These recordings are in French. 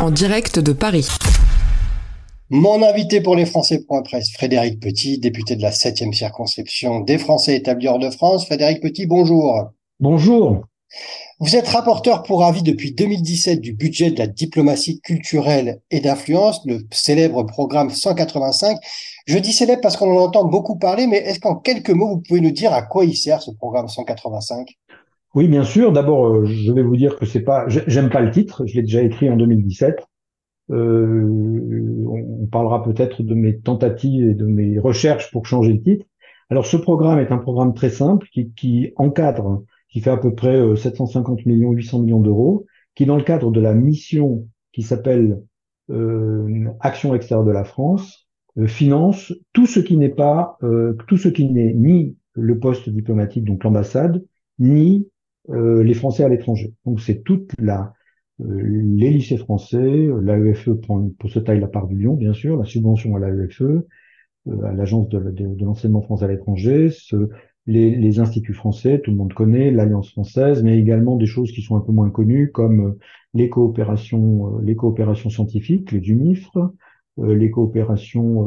En direct de Paris. Mon invité pour les Français Presse, Frédéric Petit, député de la 7e circonscription des Français établis hors de France. Frédéric Petit, bonjour. Bonjour. Vous êtes rapporteur pour avis depuis 2017 du budget de la diplomatie culturelle et d'influence, le célèbre programme 185. Je dis célèbre parce qu'on en entend beaucoup parler, mais est-ce qu'en quelques mots, vous pouvez nous dire à quoi il sert ce programme 185 Oui, bien sûr. D'abord, euh, je vais vous dire que c'est pas, j'aime pas le titre. Je l'ai déjà écrit en 2017. Euh, on parlera peut-être de mes tentatives et de mes recherches pour changer le titre. Alors, ce programme est un programme très simple qui, qui encadre qui fait à peu près 750 euh, millions, 800 millions d'euros, qui dans le cadre de la mission qui s'appelle euh, Action extérieure de la France, euh, finance tout ce qui n'est pas, tout ce qui n'est ni le poste diplomatique, donc l'ambassade, ni les Français à l'étranger. Donc c'est toute la les lycées français, l'AEFE prend pour ce taille la part du lion, bien sûr, la subvention à l'AEFE, à l'agence de, l'enseignement français à l'étranger, les, les, instituts français, tout le monde connaît, l'Alliance française, mais également des choses qui sont un peu moins connues comme euh, les coopérations, euh, les coopérations scientifiques, les UNIFRE, euh, les coopérations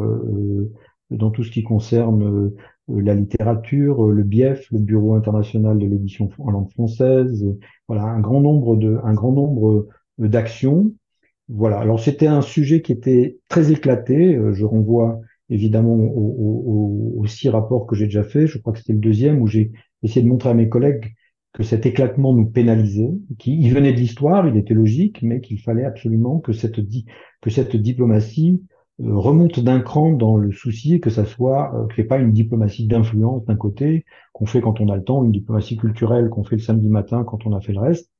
dans tout ce qui concerne la littérature, le BIEF, le Bureau international de l'édition en langue française, voilà un grand nombre de, un grand nombre d'actions. Voilà. Alors c'était un sujet qui était très éclaté. Je renvoie évidemment aux, six rapports que j'ai déjà fait. Je crois que c'était le deuxième où j'ai essayé de montrer à mes collègues que cet éclatement nous pénalisait, qu'il venait de l'histoire, il était logique, mais qu'il fallait absolument que cette, que cette diplomatie euh, remonte d'un cran dans le souci que ça soit euh, que pas une diplomatie d'influence d'un côté qu'on fait quand on a le temps, une diplomatie culturelle qu'on fait le samedi matin quand on a fait le reste,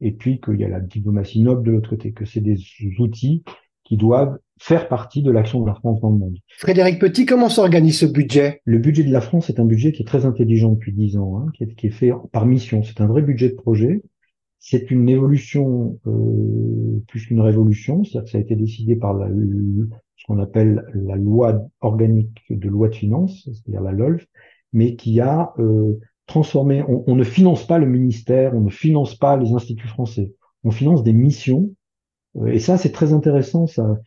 et puis qu'il y a la diplomatie noble de l'autre côté, que c'est des outils qui doivent faire partie de l'action de la France dans le monde. Frédéric Petit, comment s'organise ce budget? Le budget de la France est un budget qui est très intelligent depuis dix ans, hein, qui, est, qui, est, fait par mission. C'est un vrai budget de projet. C'est une évolution euh, plus qu'une révolution, c'est-à-dire que ça a été décidé par la, ce qu'on appelle la loi organique de loi de finances, c'est-à-dire la LOLF, mais qui a euh, transformé. On, on ne finance pas le ministère, on ne finance pas les instituts français, on finance des missions euh, et ça, c'est très intéressant. Ça,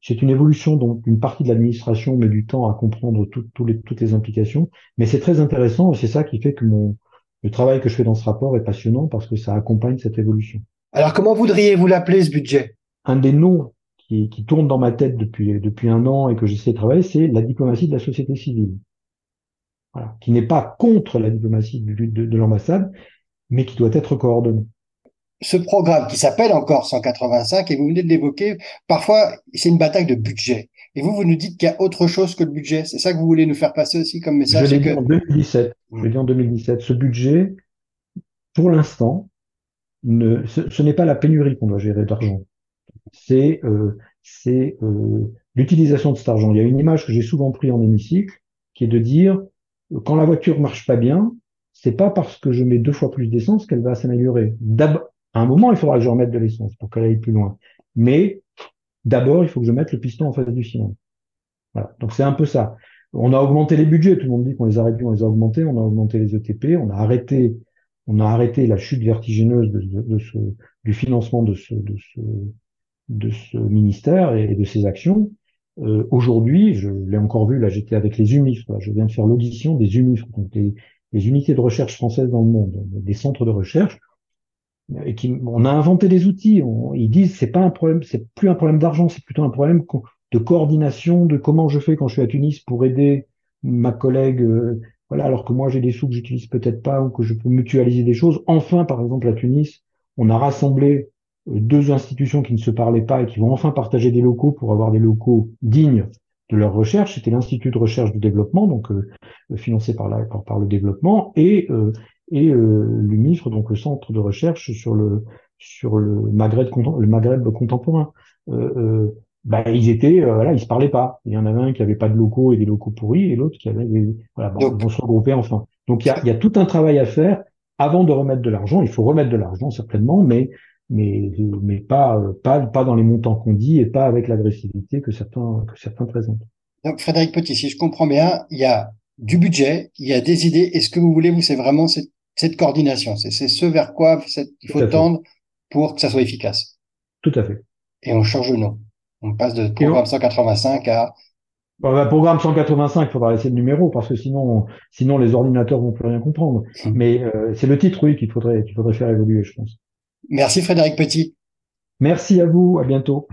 c'est une évolution dont une partie de l'administration met du temps à comprendre les, toutes les implications, mais c'est très intéressant. et C'est ça qui fait que mon, le travail que je fais dans ce rapport est passionnant parce que ça accompagne cette évolution. Alors, comment voudriez-vous l'appeler ce budget? Un des noms qui, qui tourne dans ma tête depuis depuis un an et que j'essaie de travailler, c'est la diplomatie de la société civile. Voilà, qui n'est pas contre la diplomatie de, de, de l'ambassade, mais qui doit être coordonnée ce programme qui s'appelle encore 185, et vous venez de l'évoquer, parfois c'est une bataille de budget. Et vous, vous nous dites qu'il y a autre chose que le budget. C'est ça que vous voulez nous faire passer aussi comme message Je l'ai dit en 2017. Je dit en 2017. Ce budget, pour l'instant, ne, ce, n'est pas la pénurie qu'on doit gérer d'argent. C'est euh, c'est euh, l'utilisation de cet argent. Il y a une image que j'ai souvent pris en hémicycle, qui est de dire quand la voiture marche pas bien, c'est pas parce que je mets deux fois plus d'essence qu'elle va s'améliorer. À un moment, il faudra que je remette de l'essence pour qu'elle aille plus loin. Mais d'abord, il faut que je mette le piston en face du cylindre. Voilà. Donc c'est un peu ça. On a augmenté les budgets. Tout le monde dit qu'on les a réduits, on les a augmentés. On a augmenté les ETP. On a arrêté, on a arrêté la chute vertigineuse ce, du financement de ce, de ce, de ce ministère et de ses actions. Euh, Aujourd'hui, je l'ai encore vu, là j'étais avec les UMIF, je viens de faire l'audition des UMIF, donc les, unités de recherche françaises dans le monde, des centres de recherche et qui, on a inventé des outils. ils disent c'est pas un problème, c'est plus un problème d'argent, c'est plutôt un problème de coordination, de comment je fais quand je suis à Tunis pour aider ma collègue. Euh, voilà, alors que moi j'ai des sous que j'utilise peut-être pas ou que je peux mutualiser des choses. Enfin, par exemple à Tunis, on a rassemblé deux institutions qui ne se parlaient pas et qui vont enfin partager des locaux pour avoir des locaux dignes de leur recherche. C'était l'Institut de recherche du développement, donc euh, financé par, la, par, le développement, et et euh, l'UMIFRE, donc le centre de recherche sur le sur le Maghreb, le Maghreb contemporain. Euh, euh, bah, ils étaient, euh, voilà, ils se parlaient pas. Il y en avait un qui avait pas de locaux et des locaux pourris, et l'autre qui avait des, voilà, bon, vont se regrouper enfin. Donc il y a, y a tout un travail à faire avant de remettre de l'argent. Il faut remettre de l'argent certainement, mais mais mais pas pas pas dans les montants qu'on dit et pas avec l'agressivité que certains que certains présentent. Donc Frédéric Petit, si je comprends bien, il y a du budget, il y a des idées. Et ce que vous voulez, vous, c'est vraiment cette cette coordination. C'est ce vers quoi il faut tendre pour que ça soit efficace. Tout à fait. et on change le nom. On passe de programme 185 à bah, programme 185, il faudra laisser le numéro parce que sinon, sinon les ordinateurs vont plus rien comprendre. Hum. Mais euh, c'est le titre, oui, qu'il faudrait, qu'il faudrait faire évoluer, je pense. Merci Frédéric Petit. Merci à vous, à bientôt.